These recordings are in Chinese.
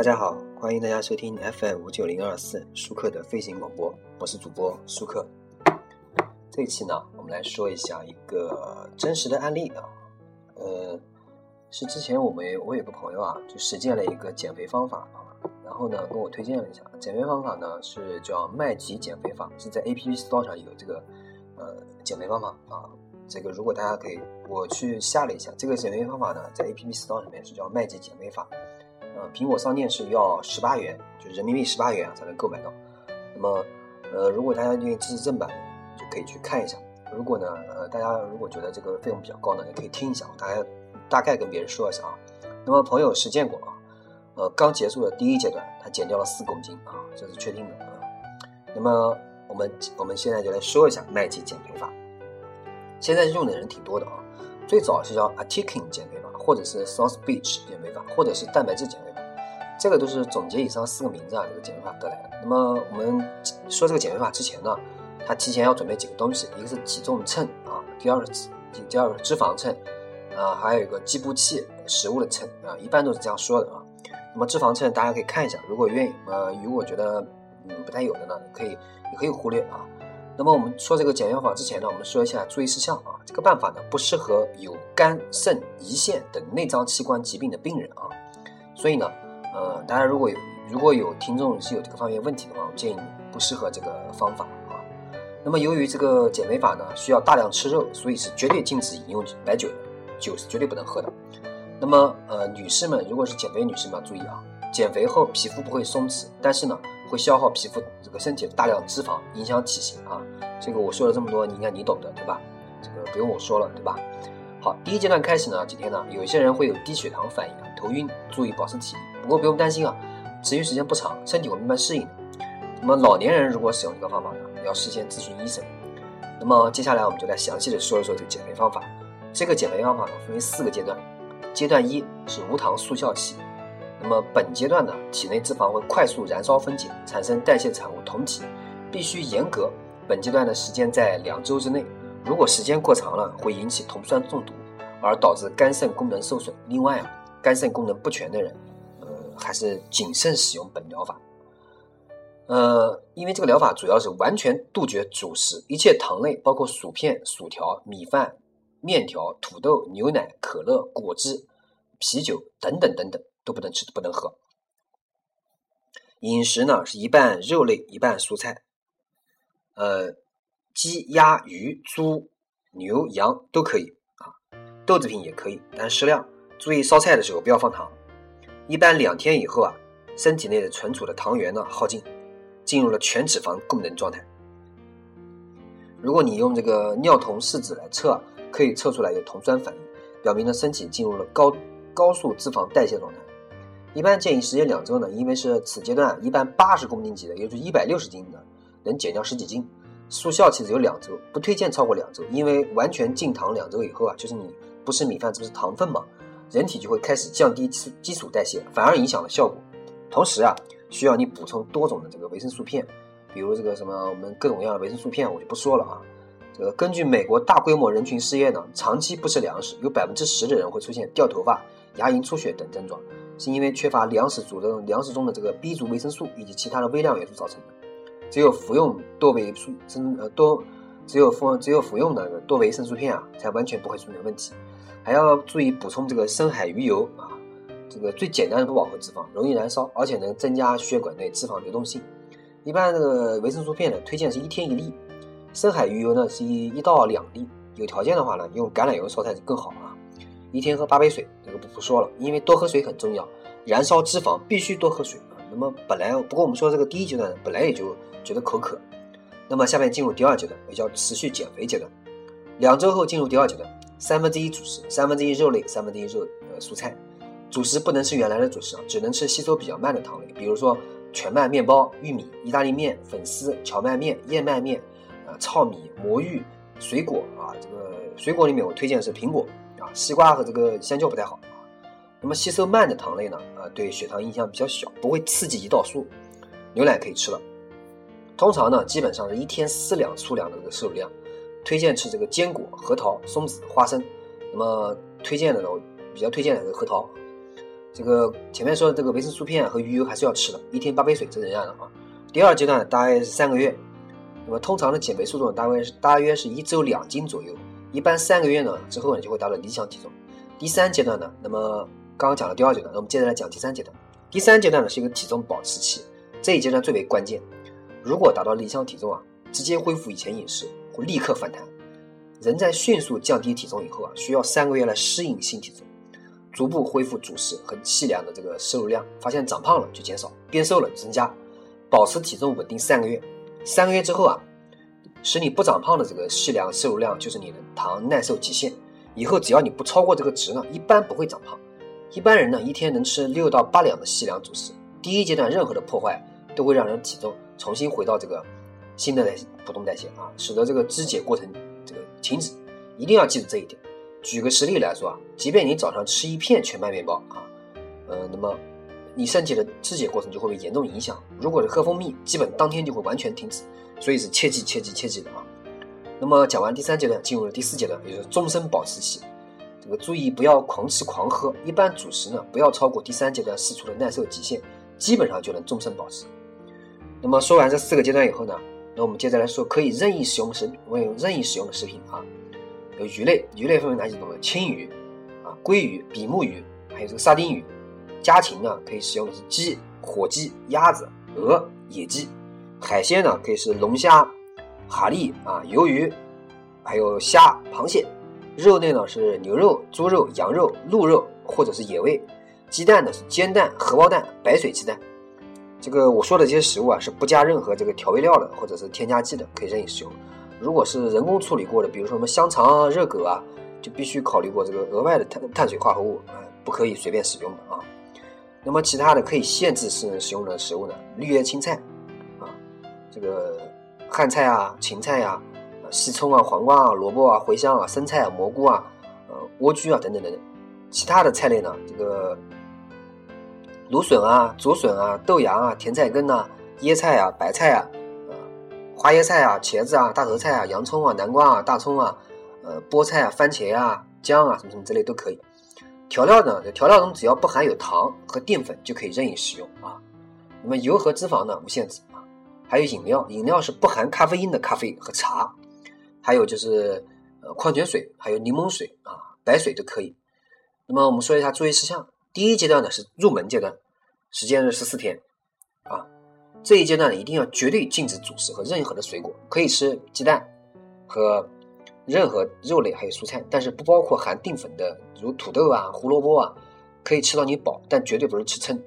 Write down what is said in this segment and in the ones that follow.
大家好，欢迎大家收听 FM 五九零二四舒克的飞行广播，我是主播舒克。这一期呢，我们来说一下一个真实的案例啊，呃，是之前我们我有个朋友啊，就实践了一个减肥方法，然后呢跟我推荐了一下，减肥方法呢是叫麦吉减肥法，是在 APP Store 上有这个呃减肥方法啊，这个如果大家可以，我去下了一下，这个减肥方法呢在 APP Store 里面是叫麦吉减肥法。呃，苹果商店是要十八元，就是人民币十八元啊才能购买到。那么，呃，如果大家愿意支持正版，就可以去看一下。如果呢，呃，大家如果觉得这个费用比较高呢，也可以听一下。大概大概跟别人说一下啊。那么，朋友实践过啊，呃，刚结束的第一阶段，他减掉了四公斤啊，这是确定的啊。那么，我们我们现在就来说一下麦吉减肥法。现在用的人挺多的啊。最早是叫 Atiking 减肥法，或者是 South Beach 减肥法，或者是蛋白质减肥法，这个都是总结以上四个名字啊，这个减肥法得来的。那么我们说这个减肥法之前呢，他提前要准备几个东西，一个是体重秤啊，第二个脂第二个是脂肪秤啊，还有一个计步器，食物的秤啊，一般都是这样说的啊。那么脂肪秤大家可以看一下，如果愿意呃，如果觉得嗯不太有的呢，可以也可以忽略啊。那么我们说这个减肥法之前呢，我们说一下注意事项啊。这个办法呢不适合有肝、肾、胰腺等内脏器官疾病的病人啊。所以呢，呃，大家如果有如果有听众是有这个方面问题的话，我建议不适合这个方法啊。那么由于这个减肥法呢需要大量吃肉，所以是绝对禁止饮用白酒的，酒是绝对不能喝的。那么呃，女士们如果是减肥女士们要注意啊，减肥后皮肤不会松弛，但是呢。会消耗皮肤这个身体的大量脂肪，影响体型啊。这个我说了这么多，你应该你懂的，对吧？这个不用我说了，对吧？好，第一阶段开始呢，几天呢，有些人会有低血糖反应啊，头晕，注意保持体力。不过不用担心啊，持续时间不长，身体会慢慢适应的。那么老年人如果使用这个方法呢，要事先咨询医生。那么接下来我们就来详细的说一说这个减肥方法。这个减肥方法呢，分为四个阶段。阶段一是无糖速效期。那么本阶段呢，体内脂肪会快速燃烧分解，产生代谢产物酮体，必须严格。本阶段的时间在两周之内，如果时间过长了，会引起酮酸中毒，而导致肝肾功能受损。另外啊，肝肾功能不全的人，还是谨慎使用本疗法。呃，因为这个疗法主要是完全杜绝主食，一切糖类，包括薯片、薯条、米饭、面条、土豆、牛奶、可乐、果汁、啤酒等等等等。都不能吃，不能喝。饮食呢是一半肉类，一半蔬菜。呃，鸡、鸭、鱼、猪、牛、羊都可以啊，豆制品也可以，但适量。注意烧菜的时候不要放糖。一般两天以后啊，身体内的存储的糖原呢耗尽，进入了全脂肪供能状态。如果你用这个尿酮试纸来测，可以测出来有酮酸反应，表明呢身体进入了高高速脂肪代谢状态。一般建议时间两周呢，因为是此阶段一般八十公斤级的，也就是一百六十斤的，能减掉十几斤。速效期只有两周，不推荐超过两周，因为完全禁糖两周以后啊，就是你不吃米饭，这不是糖分嘛，人体就会开始降低基基础代谢，反而影响了效果。同时啊，需要你补充多种的这个维生素片，比如这个什么我们各种各样的维生素片，我就不说了啊。这个根据美国大规模人群试验呢，长期不吃粮食，有百分之十的人会出现掉头发、牙龈出血等症状。是因为缺乏粮食组的粮食中的这个 B 族维生素以及其他的微量元素造成的。只有服用多维素生呃多，只有服只有服用的多维生素片啊，才完全不会出现问题。还要注意补充这个深海鱼油啊，这个最简单的不饱和脂肪，容易燃烧，而且能增加血管内脂肪流动性。一般这个维生素片呢，推荐是一天一粒。深海鱼油呢是一一到两粒。有条件的话呢，用橄榄油烧菜就更好啊。一天喝八杯水，这个不不说了，因为多喝水很重要。燃烧脂肪必须多喝水啊。那么本来不过我们说这个第一阶段本来也就觉得口渴，那么下面进入第二阶段，也叫持续减肥阶段。两周后进入第二阶段，三分之一主食，三分之一肉类，三分之一肉呃蔬菜。主食不能吃原来的主食啊，只能吃吸收比较慢的糖类，比如说全麦面包、玉米、意大利面、粉丝、荞麦面、燕麦面啊、糙米、魔芋、水果啊。这个水果里面我推荐的是苹果啊。西瓜和这个香蕉不太好。那么吸收慢的糖类呢？啊，对血糖影响比较小，不会刺激胰岛素。牛奶可以吃了。通常呢，基本上是一天四两粗粮的这个摄入量。推荐吃这个坚果、核桃、松子、花生。那么推荐的呢，我比较推荐的是核桃。这个前面说的这个维生素片和鱼油还是要吃的，一天八杯水，这是这样的啊。第二阶段大概是三个月，那么通常的减肥速度大概是大约是一周两斤左右，一般三个月呢之后呢就会达到理想体重。第三阶段呢，那么刚刚讲了第二阶段，那我们接着来讲第三阶段。第三阶段呢是一个体重保持期，这一阶段最为关键。如果达到理想体重啊，直接恢复以前饮食，会立刻反弹。人在迅速降低体重以后啊，需要三个月来适应新体重，逐步恢复主食和细粮的这个摄入量。发现长胖了就减少，变瘦了增加，保持体重稳定三个月。三个月之后啊，使你不长胖的这个细粮摄入量就是你的糖耐受极限。以后只要你不超过这个值呢，一般不会长胖。一般人呢，一天能吃六到八两的细粮主食。第一阶段任何的破坏都会让人体重重新回到这个新的代普通代谢啊，使得这个肢解过程这个停止。一定要记住这一点。举个实例来说啊，即便你早上吃一片全麦面包啊，呃，那么你身体的肢解过程就会被严重影响。如果是喝蜂蜜，基本当天就会完全停止。所以是切记切记切记的啊。那么讲完第三阶段，进入了第四阶段，也就是终身保持期。这个注意不要狂吃狂喝，一般主食呢不要超过第三阶段试出的耐受极限，基本上就能终身保持。那么说完这四个阶段以后呢，那我们接着来说可以任意使用的食，我有任意使用的食品啊，有鱼类，鱼类分为哪几种呢？青鱼啊、鲑鱼、比目鱼，还有这个沙丁鱼。家禽呢可以使用的是鸡、火鸡、鸭子、鹅、野鸡。海鲜呢可以是龙虾。蛤蜊啊，鱿鱼，还有虾、螃蟹。肉类呢是牛肉、猪肉、羊肉、鹿肉或者是野味。鸡蛋呢是煎蛋、荷包蛋、白水鸡蛋。这个我说的这些食物啊是不加任何这个调味料的，或者是添加剂的，可以任意使用。如果是人工处理过的，比如说什么香肠啊、热狗啊，就必须考虑过这个额外的碳碳水化合物啊，不可以随便使用的啊。那么其他的可以限制使使用的食物呢，绿叶青菜啊，这个。汉菜啊，芹菜呀，西葱啊，黄瓜啊，萝卜啊，茴香啊，生菜啊，蘑菇啊，呃，莴苣啊，等等等等。其他的菜类呢，这个芦笋啊，竹笋啊，豆芽啊，甜菜根呐，椰菜啊，白菜啊，呃，花椰菜啊，茄子啊，大头菜啊，洋葱啊，南瓜啊，大葱啊，呃，菠菜啊，番茄啊，姜啊，什么什么之类都可以。调料呢，调料中只要不含有糖和淀粉就可以任意使用啊。那么油和脂肪呢，无限制啊。还有饮料，饮料是不含咖啡因的咖啡和茶，还有就是呃矿泉水，还有柠檬水啊，白水都可以。那么我们说一下注意事项，第一阶段呢是入门阶段，时间是十四天啊。这一阶段呢一定要绝对禁止主食和任何的水果，可以吃鸡蛋和任何肉类还有蔬菜，但是不包括含淀粉的，如土豆啊、胡萝卜啊，可以吃到你饱，但绝对不是吃撑。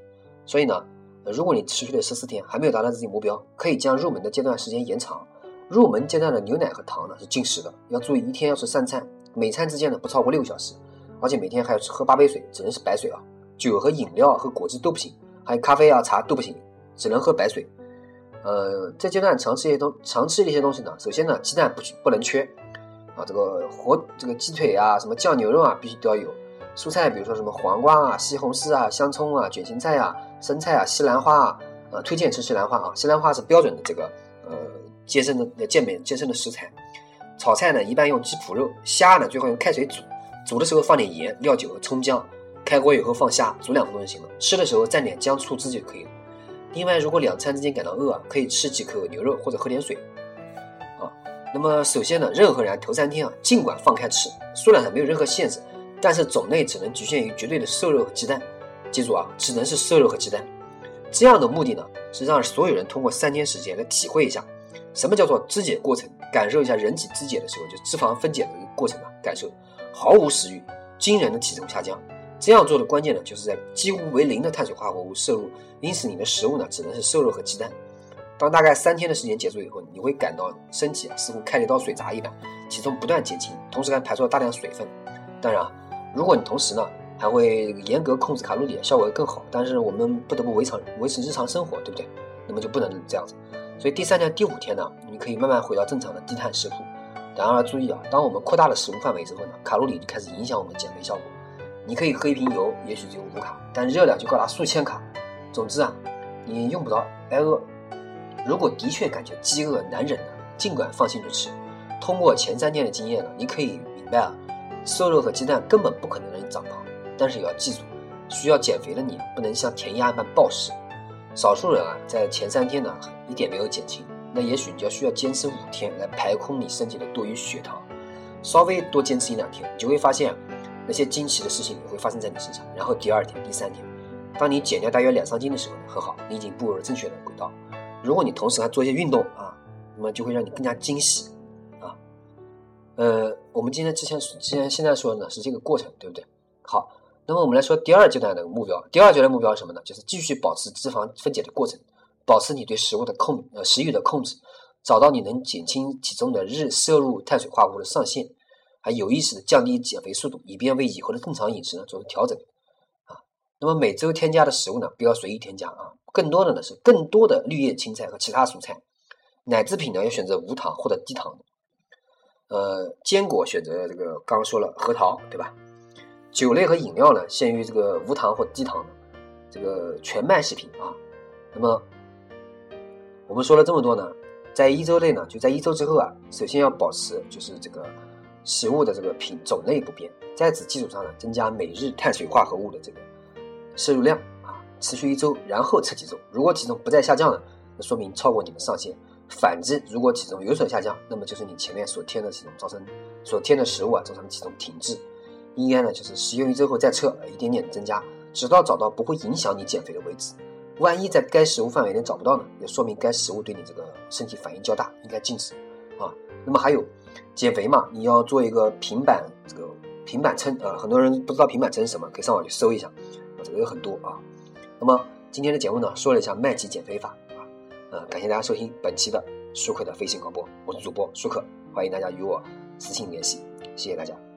所以呢。如果你持续了十四天还没有达到自己目标，可以将入门的阶段时间延长。入门阶段的牛奶和糖呢是禁食的，要注意一天要吃三餐，每餐之间呢不超过六个小时，而且每天还要喝八杯水，只能是白水啊。酒和饮料和果汁都不行，还有咖啡啊茶都不行，只能喝白水。呃，这阶段常吃一些东常吃一些东西呢，首先呢鸡蛋不不能缺啊，这个活这个鸡腿啊，什么酱牛肉啊必须都要有。蔬菜比如说什么黄瓜啊、西红柿啊、香葱啊、卷心菜啊。生菜啊，西兰花啊，呃，推荐吃西兰花啊。西兰花是标准的这个呃健身的健美健身的食材。炒菜呢，一般用鸡脯肉。虾呢，最好用开水煮，煮的时候放点盐、料酒和葱姜。开锅以后放虾，煮两分钟就行了。吃的时候蘸点姜醋汁就可以了。另外，如果两餐之间感到饿，可以吃几口牛肉或者喝点水。啊，那么首先呢，任何人头三天啊，尽管放开吃，数量上没有任何限制，但是种类只能局限于绝对的瘦肉和鸡蛋。记住啊，只能是瘦肉和鸡蛋。这样的目的呢，是让所有人通过三天时间来体会一下什么叫做肢解过程，感受一下人体肢解的时候就脂肪分解的一个过程啊，感受毫无食欲，惊人的体重下降。这样做的关键呢，就是在几乎为零的碳水化合物摄入，因此你的食物呢，只能是瘦肉和鸡蛋。当大概三天的时间结束以后，你会感到身体啊，似乎开了一道水闸一般，体重不断减轻，同时还排出了大量水分。当然啊，如果你同时呢，还会严格控制卡路里，效果会更好。但是我们不得不维常维持日常生活，对不对？那么就不能这样子。所以第三天、第五天呢，你可以慢慢回到正常的低碳食谱。然而注意啊，当我们扩大了食物范围之后呢，卡路里就开始影响我们减肥效果。你可以喝一瓶油，也许只有五卡，但热量就高达数千卡。总之啊，你用不着挨饿。如果的确感觉饥饿难忍呢，尽管放心去吃。通过前三天的经验呢，你可以明白啊，瘦肉和鸡蛋根本不可能让你长胖。但是也要记住，需要减肥的你不能像填鸭一般暴食。少数人啊，在前三天呢一点没有减轻，那也许你就需要坚持五天来排空你身体的多余血糖。稍微多坚持一两天，你就会发现那些惊奇的事情也会发生在你身上。然后第二天、第三天，当你减掉大约两三斤的时候，很好，你已经步入了正确的轨道。如果你同时还做一些运动啊，那么就会让你更加惊喜啊。呃，我们今天之前之前现在说的呢是这个过程，对不对？好，那么我们来说第二阶段的目标。第二阶段目标是什么呢？就是继续保持脂肪分解的过程，保持你对食物的控呃食欲的控制。找到你能减轻体重的日摄入碳水化合物的上限，还有意识的降低减肥速度，以便为以后的正常饮食呢做出调整。啊，那么每周添加的食物呢，不要随意添加啊，更多的呢是更多的绿叶青菜和其他蔬菜。奶制品呢要选择无糖或者低糖。呃，坚果选择这个刚刚说了核桃，对吧？酒类和饮料呢限于这个无糖或低糖的这个全麦食品啊。那么我们说了这么多呢。在一周内呢，就在一周之后啊，首先要保持就是这个食物的这个品种类不变，在此基础上呢，增加每日碳水化合物的这个摄入量啊，持续一周，然后测体重。如果体重不再下降了，那说明超过你的上限；反之，如果体重有所下降，那么就是你前面所添的体重造成所添的食物啊造成体重停滞。应该呢就是食用一周后再测，一点点增加，直到找到不会影响你减肥的为止。万一在该食物范围内找不到呢？也说明该食物对你这个身体反应较大，应该禁止啊。那么还有减肥嘛？你要做一个平板这个平板撑啊。很多人不知道平板撑是什么，可以上网去搜一下，这个有很多啊。那么今天的节目呢，说了一下麦吉减肥法啊。呃，感谢大家收听本期的舒克的飞行广播，我是主播舒克，欢迎大家与我私信联系，谢谢大家。